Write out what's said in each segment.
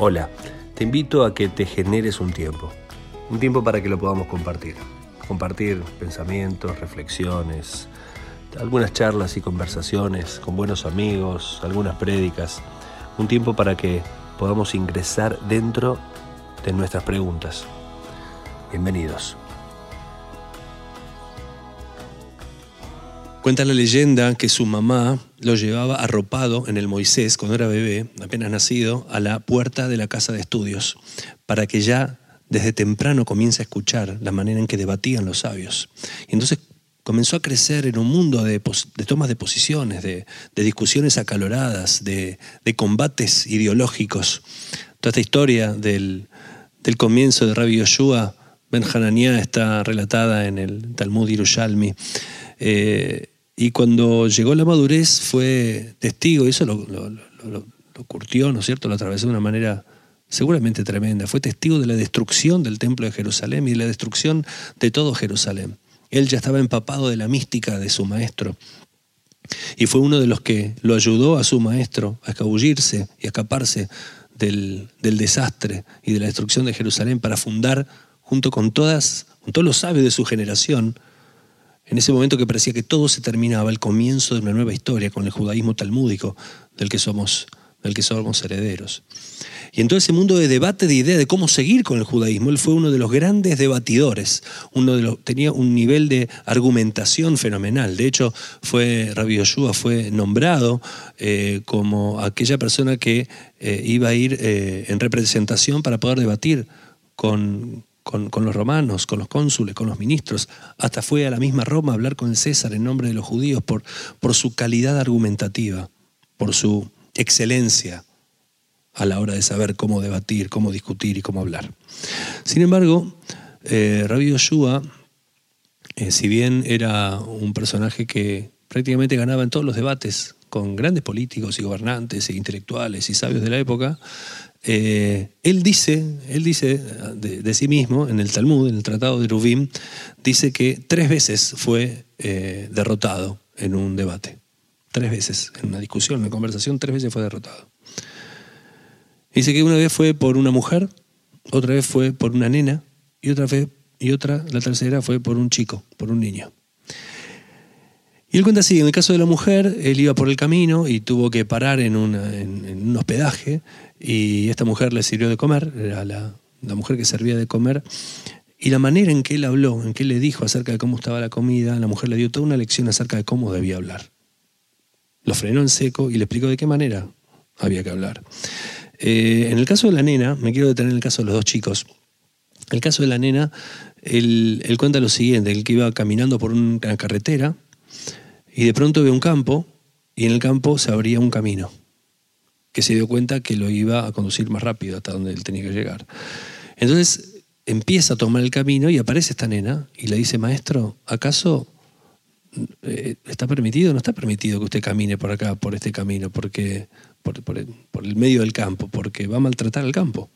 Hola, te invito a que te generes un tiempo, un tiempo para que lo podamos compartir. Compartir pensamientos, reflexiones, algunas charlas y conversaciones con buenos amigos, algunas prédicas, un tiempo para que podamos ingresar dentro de nuestras preguntas. Bienvenidos. Cuenta la leyenda que su mamá lo llevaba arropado en el Moisés cuando era bebé, apenas nacido, a la puerta de la casa de estudios, para que ya desde temprano comience a escuchar la manera en que debatían los sabios. Y entonces comenzó a crecer en un mundo de, tomas de posiciones, de, discusiones acaloradas, de, combates ideológicos. Toda esta historia del, comienzo de Rabbi Yoshua Ben Hananiah está relatada en el Talmud Yerushalmi. Eh, y cuando llegó la madurez fue testigo, y eso lo, curtió, ¿no es cierto? Lo atravesó de una manera seguramente tremenda. Fue testigo de la destrucción del templo de Jerusalén y de la destrucción de todo Jerusalén. Él ya estaba empapado de la mística de su maestro. Y fue uno de los que lo ayudó a su maestro a escabullirse y a escaparse del, del desastre y de la destrucción de Jerusalén para fundar, junto con, todas, con todos los sabios de su generación, en ese momento que parecía que todo se terminaba, el comienzo de una nueva historia con el judaísmo talmúdico del que somos, del que somos herederos. Y en todo ese mundo de debate de idea de cómo seguir con el judaísmo, él fue uno de los grandes debatidores, uno de los, tenía un nivel de argumentación fenomenal. De hecho, fue, Rabbi Yoshua fue nombrado eh, como aquella persona que eh, iba a ir eh, en representación para poder debatir con, con, los romanos, con los cónsules, con los ministros, hasta fue a la misma Roma a hablar con el César en nombre de los judíos por, por su calidad argumentativa, por su excelencia a la hora de saber cómo debatir, cómo discutir y cómo hablar. Sin embargo, eh, Rabbi Yoshua, eh, si bien era un personaje que prácticamente ganaba en todos los debates con grandes políticos y gobernantes e intelectuales y sabios de la época, eh, él dice, él dice de, sí mismo, en el Talmud, en el Tratado de Rubim, dice que tres veces fue eh, derrotado en un debate. Tres veces, en una discusión, en una conversación, tres veces fue derrotado. Dice que una vez fue por una mujer, otra vez fue por una nena, y otra vez, y otra, la tercera fue por un chico, por un niño. Y él cuenta así, en el caso de la mujer, él iba por el camino y tuvo que parar en, un hospedaje y esta mujer le sirvió de comer, era la, mujer que servía de comer, y la manera en que él habló, en que le dijo acerca de cómo estaba la comida, la mujer le dio toda una lección acerca de cómo debía hablar. Lo frenó en seco y le explicó de qué manera había que hablar. Eh, en el caso de la nena, me quiero detener en el caso de los dos chicos. En el caso de la nena, él, él cuenta lo siguiente, él que iba caminando por una carretera, y de pronto ve un campo y en el campo se abría un camino que se dio cuenta que lo iba a conducir más rápido hasta donde él tenía que llegar. Entonces empieza a tomar el camino y aparece esta nena y le dice, maestro, ¿acaso eh, está permitido no está permitido que usted camine por acá, por este camino, porque, por, por el medio del campo, porque va a maltratar el campo?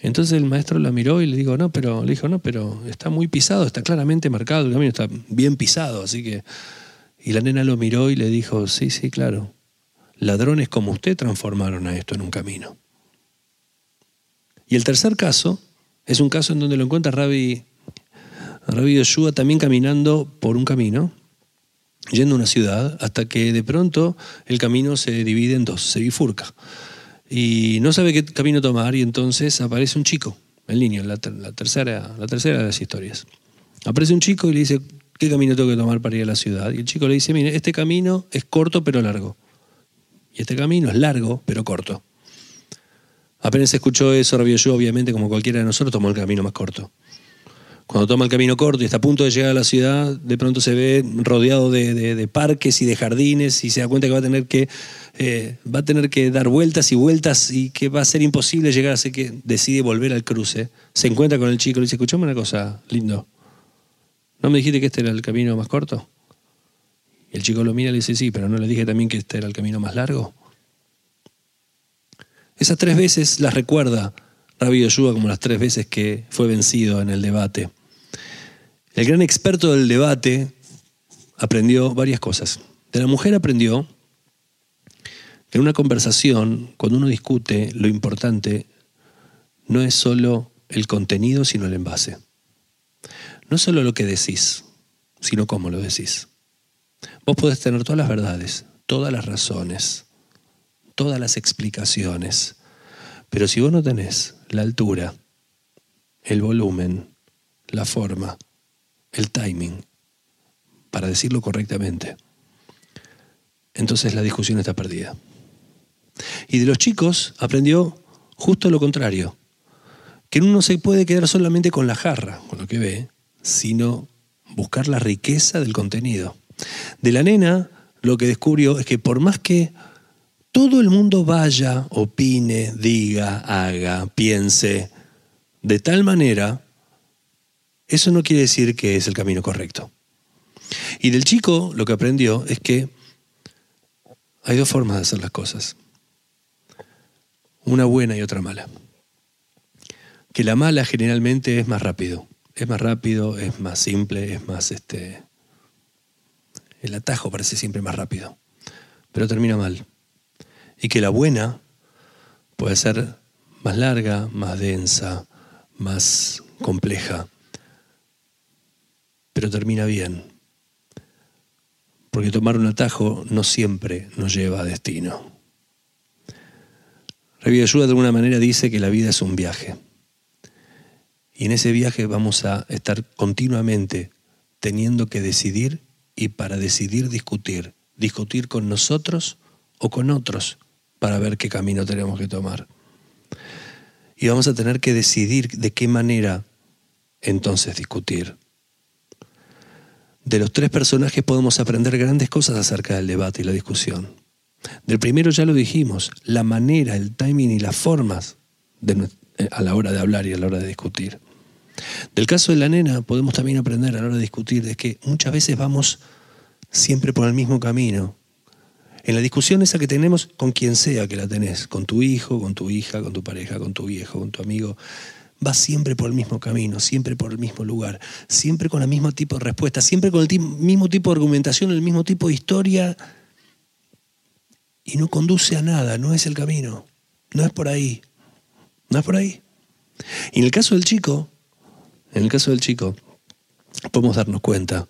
Entonces el maestro la miró y le dijo, no, pero, le dijo, no, pero está muy pisado, está claramente marcado, el camino está bien pisado, así que. Y la nena lo miró y le dijo, sí, sí, claro. Ladrones como usted transformaron a esto en un camino. Y el tercer caso es un caso en donde lo encuentra Rabbi, Rabbi Yoshua también caminando por un camino, yendo a una ciudad, hasta que de pronto el camino se divide en dos, se bifurca y no sabe qué camino tomar y entonces aparece un chico, el niño, la, tercera, la tercera de las historias. Aparece un chico y le dice, ¿qué camino tengo que tomar para ir a la ciudad? Y el chico le dice, mire, este camino es corto pero largo. Y este camino es largo pero corto. Apenas escuchó eso, Rabio yo, obviamente, como cualquiera de nosotros, tomó el camino más corto. Cuando toma el camino corto y está a punto de llegar a la ciudad, de pronto se ve rodeado de, parques y de jardines y se da cuenta que va a tener que eh, va a tener que dar vueltas y vueltas y que va a ser imposible llegar, así que decide volver al cruce. Se encuentra con el chico y le dice, escuchame una cosa, lindo. ¿No me dijiste que este era el camino más corto? El chico lo mira y le dice, sí, pero ¿no le dije también que este era el camino más largo? Esas tres veces las recuerda Rabbi Yoshua como las tres veces que fue vencido en el debate. El gran experto del debate aprendió varias cosas. De la mujer aprendió En una conversación, cuando uno discute, lo importante no es solo el contenido, sino el envase. No solo lo que decís, sino cómo lo decís. Vos podés tener todas las verdades, todas las razones, todas las explicaciones, pero si vos no tenés la altura, el volumen, la forma, el timing, para decirlo correctamente, entonces la discusión está perdida. Y de los chicos aprendió justo lo contrario, que uno no se puede quedar solamente con la jarra, con lo que ve, sino buscar la riqueza del contenido. De la nena, lo que descubrió es que por más que todo el mundo vaya, opine, diga, haga, piense, de tal manera, eso no quiere decir que es el camino correcto. Y del chico lo que aprendió es que hay dos formas de hacer las cosas. Una buena y otra mala. Que la mala generalmente es más rápido. Es más rápido, es más simple, es más este. El atajo parece siempre más rápido. Pero termina mal. Y que la buena puede ser más larga, más densa, más compleja. Pero termina bien. Porque tomar un atajo no siempre nos lleva a destino. Ayuda de alguna manera dice que la vida es un viaje. Y en ese viaje vamos a estar continuamente teniendo que decidir y para decidir discutir. Discutir con nosotros o con otros para ver qué camino tenemos que tomar. Y vamos a tener que decidir de qué manera entonces discutir. De los tres personajes podemos aprender grandes cosas acerca del debate y la discusión. Del primero ya lo dijimos, la manera, el timing y las formas eh, a la hora de hablar y a la hora de discutir. Del caso de la nena podemos también aprender a la hora de discutir de que muchas veces vamos siempre por el mismo camino. En la discusión esa que tenemos con quien sea que la tenés, con tu hijo, con tu hija, con tu pareja, con tu viejo, con tu amigo, vas siempre por el mismo camino, siempre por el mismo lugar, siempre con el mismo tipo de respuesta, siempre con el mismo tipo de argumentación, el mismo tipo de historia y no conduce a nada, no es el camino, no es por ahí, no es por ahí. Y en el caso del chico, en el caso del chico, podemos darnos cuenta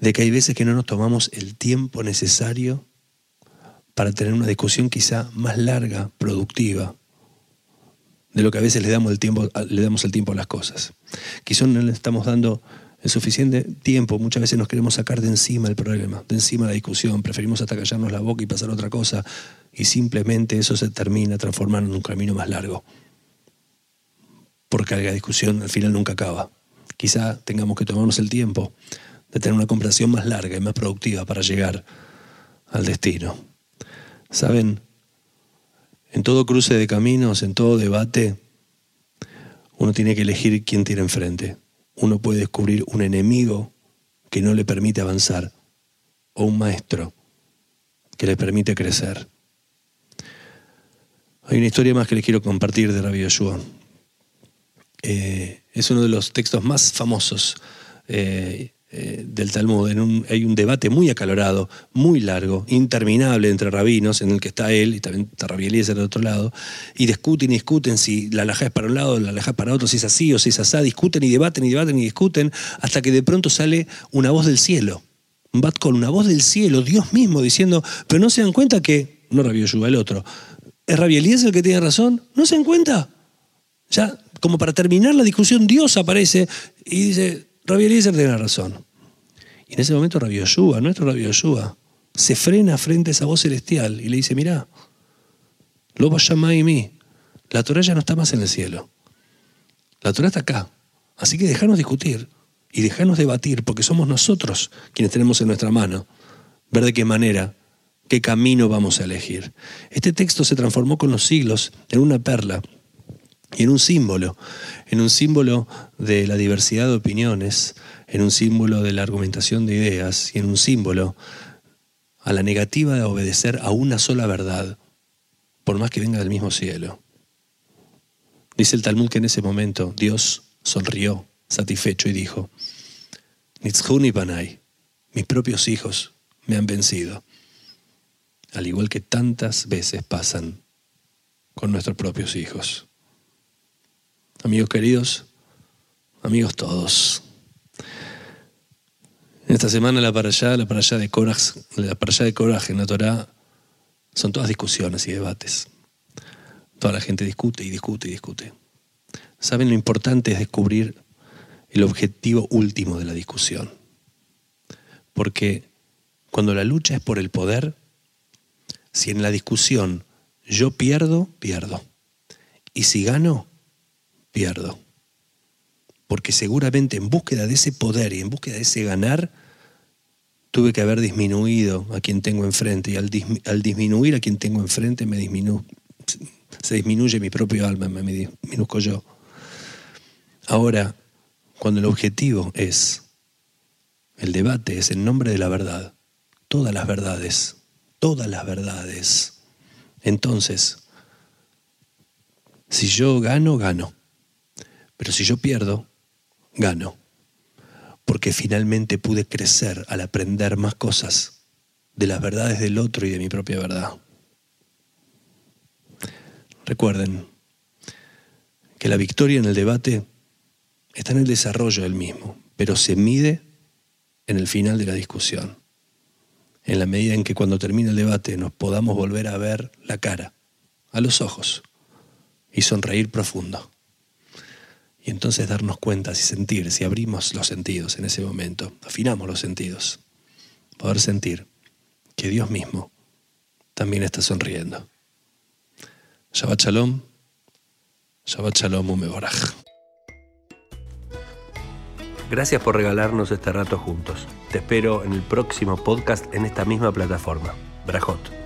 de que hay veces que no nos tomamos el tiempo necesario para tener una discusión quizá más larga, productiva, de lo que a veces le damos el tiempo, le damos el tiempo a las cosas. Quizá no le estamos dando el suficiente tiempo, muchas veces nos queremos sacar de encima el problema, de encima la discusión, preferimos hasta callarnos la boca y pasar a otra cosa, y simplemente eso se termina transformando en un camino más largo. Porque la discusión al final nunca acaba. Quizá tengamos que tomarnos el tiempo de tener una conversación más larga y más productiva para llegar al destino. ¿Saben? En todo cruce de caminos, en todo debate, uno tiene que elegir quién tiene enfrente uno puede descubrir un enemigo que no le permite avanzar o un maestro que le permite crecer. Hay una historia más que les quiero compartir de Rabbi Yoshua. Eh, es uno de los textos más famosos eh, eh, del Talmud. hay un debate muy acalorado, muy largo, interminable entre rabinos, en el que está él y también está Rabbi Eliezer del otro lado, y discuten y discuten si la alhaja es para un lado, la alhaja es para otro, si es así o si es así, discuten y debaten y debaten y discuten, hasta que de pronto sale una voz del cielo. Un bat con una voz del cielo, Dios mismo diciendo, pero no se dan cuenta que, no Rabbi Yoshua, el otro, ¿es Rabbi Eliezer el que tiene razón? ¿No se dan cuenta? Ya, como para terminar la discusión, Dios aparece y dice, Rabbi Eliezer tiene razón. Y en ese momento Rabbi Yoshua, nuestro Rabbi Yoshua, se frena frente a esa voz celestial y le dice, mirá, Lobo y mí, la Torah ya no está más en el cielo. La Torah está acá. Así que dejarnos discutir y dejarnos debatir, porque somos nosotros quienes tenemos en nuestra mano ver de qué manera, qué camino vamos a elegir. Este texto se transformó con los siglos en una perla y en un símbolo, en un símbolo de la diversidad de opiniones, en un símbolo de la argumentación de ideas y en un símbolo a la negativa de obedecer a una sola verdad, por más que venga del mismo cielo. Dice el Talmud que en ese momento Dios sonrió, satisfecho, y dijo, Nitzhuni Banai, mis propios hijos me han vencido. al igual que tantas veces pasan con nuestros propios hijos. Amigos queridos, amigos todos. En esta semana la para allá, la para de coraje, la para de coraje en la Torah son todas discusiones y debates. Toda la gente discute y discute y discute. ¿Saben lo importante es descubrir el objetivo último de la discusión? Porque cuando la lucha es por el poder, si en la discusión yo pierdo, pierdo. Y si gano, pierdo. Porque seguramente en búsqueda de ese poder y en búsqueda de ese ganar, tuve que haber disminuido a quien tengo enfrente. Y al, disminuir a quien tengo enfrente, se disminuye mi propio alma, me disminuzco yo. Ahora, cuando el objetivo es, el debate es en nombre de la verdad, todas las verdades, todas las verdades, entonces, si yo gano, gano. Pero si yo pierdo, gano. Porque finalmente pude crecer al aprender más cosas de las verdades del otro y de mi propia verdad. Recuerden que la victoria en el debate está en el desarrollo del mismo, pero se mide en el final de la discusión en la medida en que cuando termine el debate nos podamos volver a ver la cara, a los ojos, y sonreír profundo. Y entonces darnos cuenta, si sentir, si abrimos los sentidos en ese momento, afinamos los sentidos, poder sentir que Dios mismo también está sonriendo. Shabbat Shalom, Shabbat Shalom Umeboraj. Gracias por regalarnos este rato juntos. Te espero en el próximo podcast en esta misma plataforma. Brajot.